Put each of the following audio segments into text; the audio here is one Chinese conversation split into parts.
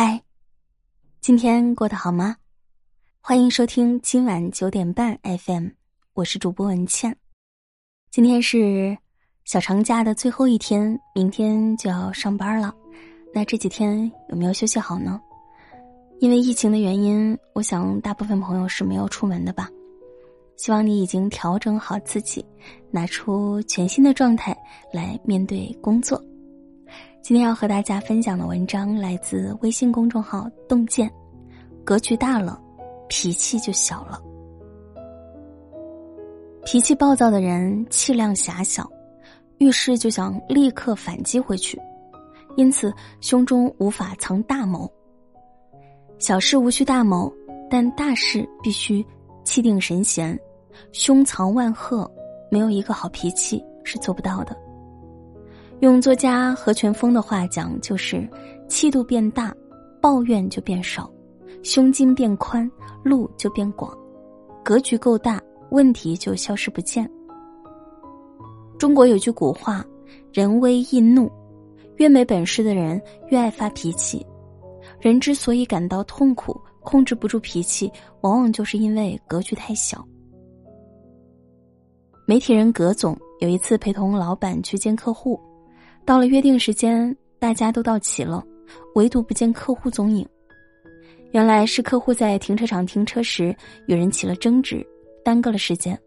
嗨，今天过得好吗？欢迎收听今晚九点半 FM，我是主播文倩。今天是小长假的最后一天，明天就要上班了。那这几天有没有休息好呢？因为疫情的原因，我想大部分朋友是没有出门的吧。希望你已经调整好自己，拿出全新的状态来面对工作。今天要和大家分享的文章来自微信公众号“洞见”，格局大了，脾气就小了。脾气暴躁的人气量狭小，遇事就想立刻反击回去，因此胸中无法藏大谋。小事无需大谋，但大事必须气定神闲，胸藏万壑，没有一个好脾气是做不到的。用作家何全峰的话讲，就是气度变大，抱怨就变少；胸襟变宽，路就变广；格局够大，问题就消失不见。中国有句古话：“人微易怒，越没本事的人越爱发脾气。”人之所以感到痛苦，控制不住脾气，往往就是因为格局太小。媒体人葛总有一次陪同老板去见客户。到了约定时间，大家都到齐了，唯独不见客户踪影。原来是客户在停车场停车时与人起了争执，耽搁了时间。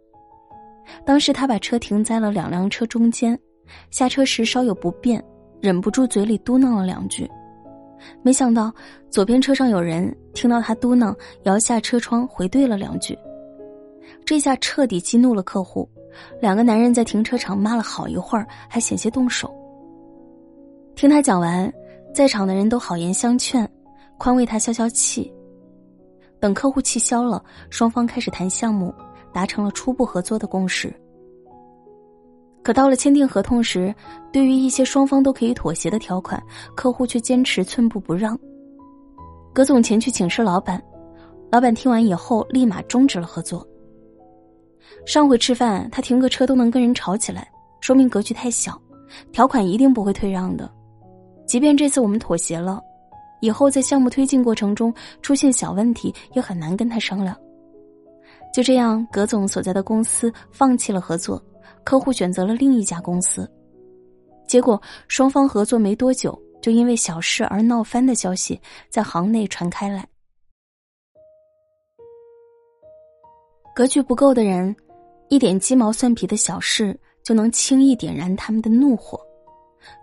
当时他把车停在了两辆车中间，下车时稍有不便，忍不住嘴里嘟囔了两句。没想到左边车上有人听到他嘟囔，摇下车窗回对了两句。这下彻底激怒了客户，两个男人在停车场骂了好一会儿，还险些动手。听他讲完，在场的人都好言相劝，宽慰他消消气。等客户气消了，双方开始谈项目，达成了初步合作的共识。可到了签订合同时，对于一些双方都可以妥协的条款，客户却坚持寸步不让。葛总前去请示老板，老板听完以后立马终止了合作。上回吃饭，他停个车都能跟人吵起来，说明格局太小，条款一定不会退让的。即便这次我们妥协了，以后在项目推进过程中出现小问题，也很难跟他商量。就这样，葛总所在的公司放弃了合作，客户选择了另一家公司。结果，双方合作没多久，就因为小事而闹翻的消息在行内传开来。格局不够的人，一点鸡毛蒜皮的小事就能轻易点燃他们的怒火。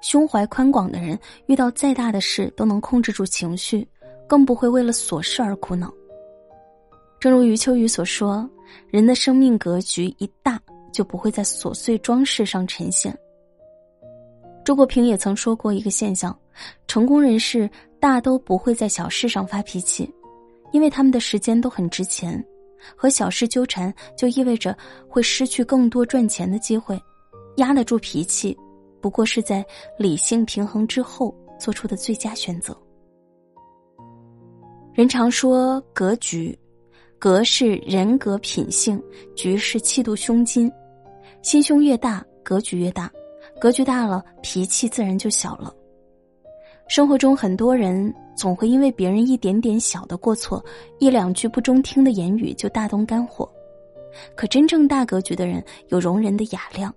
胸怀宽广的人，遇到再大的事都能控制住情绪，更不会为了琐事而苦恼。正如余秋雨所说：“人的生命格局一大，就不会在琐碎装饰上呈现。”周国平也曾说过一个现象：成功人士大都不会在小事上发脾气，因为他们的时间都很值钱，和小事纠缠就意味着会失去更多赚钱的机会，压得住脾气。不过是在理性平衡之后做出的最佳选择。人常说格局，格是人格品性，局是气度胸襟。心胸越大，格局越大。格局大了，脾气自然就小了。生活中很多人总会因为别人一点点小的过错，一两句不中听的言语就大动肝火。可真正大格局的人，有容人的雅量。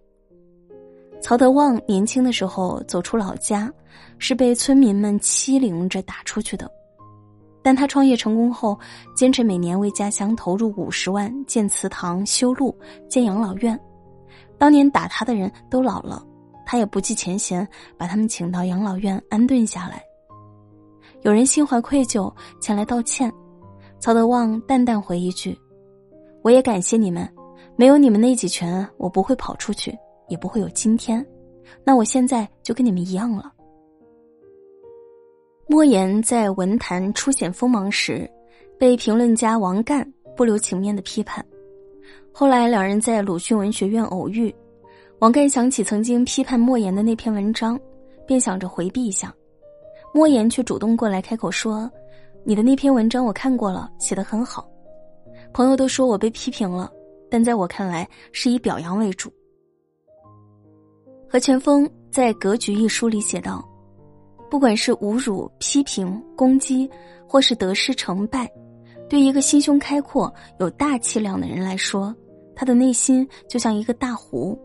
曹德旺年轻的时候走出老家，是被村民们欺凌着打出去的。但他创业成功后，坚持每年为家乡投入五十万建祠堂、修路、建养老院。当年打他的人都老了，他也不计前嫌，把他们请到养老院安顿下来。有人心怀愧疚前来道歉，曹德旺淡淡回一句：“我也感谢你们，没有你们那几拳，我不会跑出去。”也不会有今天，那我现在就跟你们一样了。莫言在文坛初显锋芒时，被评论家王干不留情面的批判。后来两人在鲁迅文学院偶遇，王干想起曾经批判莫言的那篇文章，便想着回避一下，莫言却主动过来开口说：“你的那篇文章我看过了，写得很好。朋友都说我被批评了，但在我看来是以表扬为主。”何全峰在《格局》一书里写道：“不管是侮辱、批评、攻击，或是得失成败，对一个心胸开阔、有大气量的人来说，他的内心就像一个大湖，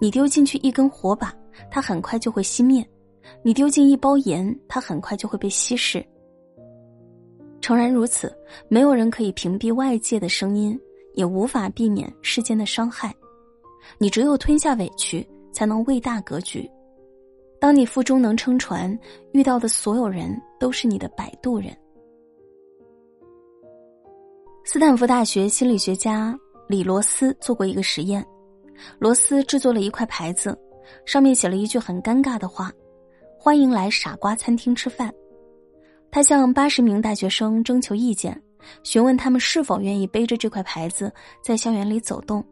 你丢进去一根火把，它很快就会熄灭；你丢进一包盐，它很快就会被稀释。诚然如此，没有人可以屏蔽外界的声音，也无法避免世间的伤害。你只有吞下委屈，才能为大格局。当你腹中能撑船，遇到的所有人都是你的摆渡人。斯坦福大学心理学家李罗斯做过一个实验，罗斯制作了一块牌子，上面写了一句很尴尬的话：“欢迎来傻瓜餐厅吃饭。”他向八十名大学生征求意见，询问他们是否愿意背着这块牌子在校园里走动。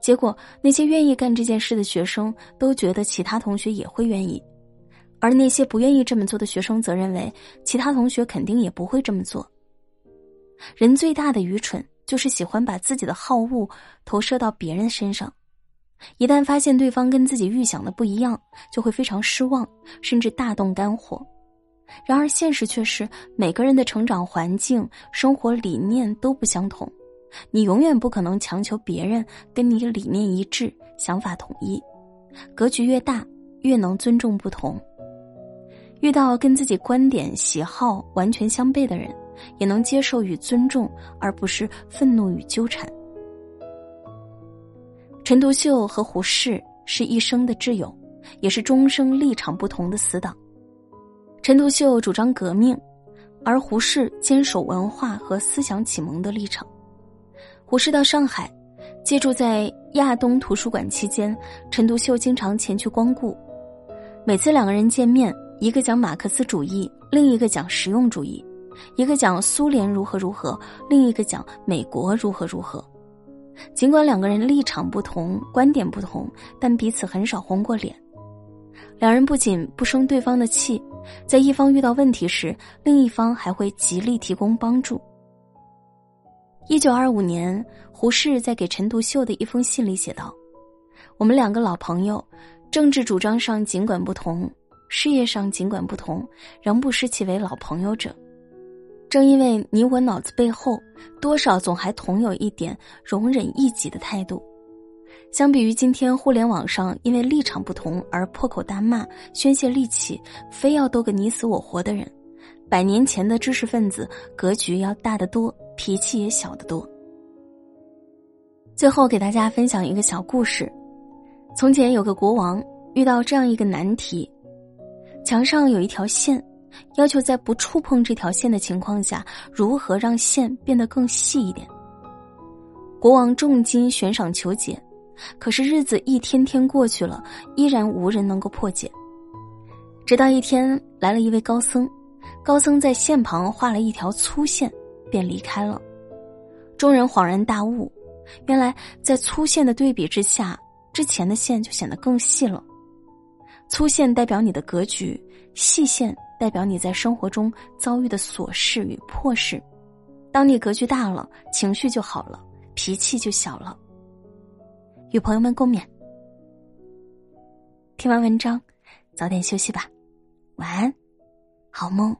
结果，那些愿意干这件事的学生都觉得其他同学也会愿意，而那些不愿意这么做的学生则认为其他同学肯定也不会这么做。人最大的愚蠢就是喜欢把自己的好恶投射到别人身上，一旦发现对方跟自己预想的不一样，就会非常失望，甚至大动肝火。然而，现实却是每个人的成长环境、生活理念都不相同，你永远不可能强求别人跟你理念一致、想法统一。格局越大，越能尊重不同。遇到跟自己观点、喜好完全相悖的人，也能接受与尊重，而不是愤怒与纠缠。陈独秀和胡适是一生的挚友，也是终生立场不同的死党。陈独秀主张革命，而胡适坚守文化和思想启蒙的立场。胡适到上海，借住在亚东图书馆期间，陈独秀经常前去光顾。每次两个人见面，一个讲马克思主义，另一个讲实用主义；一个讲苏联如何如何，另一个讲美国如何如何。尽管两个人立场不同、观点不同，但彼此很少红过脸。两人不仅不生对方的气。在一方遇到问题时，另一方还会极力提供帮助。一九二五年，胡适在给陈独秀的一封信里写道：“我们两个老朋友，政治主张上尽管不同，事业上尽管不同，仍不失其为老朋友者。正因为你我脑子背后多少总还同有一点容忍异己的态度。”相比于今天互联网上因为立场不同而破口大骂、宣泄戾气，非要斗个你死我活的人，百年前的知识分子格局要大得多，脾气也小得多。最后给大家分享一个小故事：从前有个国王遇到这样一个难题，墙上有一条线，要求在不触碰这条线的情况下，如何让线变得更细一点。国王重金悬赏求解。可是日子一天天过去了，依然无人能够破解。直到一天来了一位高僧，高僧在线旁画了一条粗线，便离开了。众人恍然大悟，原来在粗线的对比之下，之前的线就显得更细了。粗线代表你的格局，细线代表你在生活中遭遇的琐事与破事。当你格局大了，情绪就好了，脾气就小了。与朋友们共勉。听完文章，早点休息吧，晚安，好梦。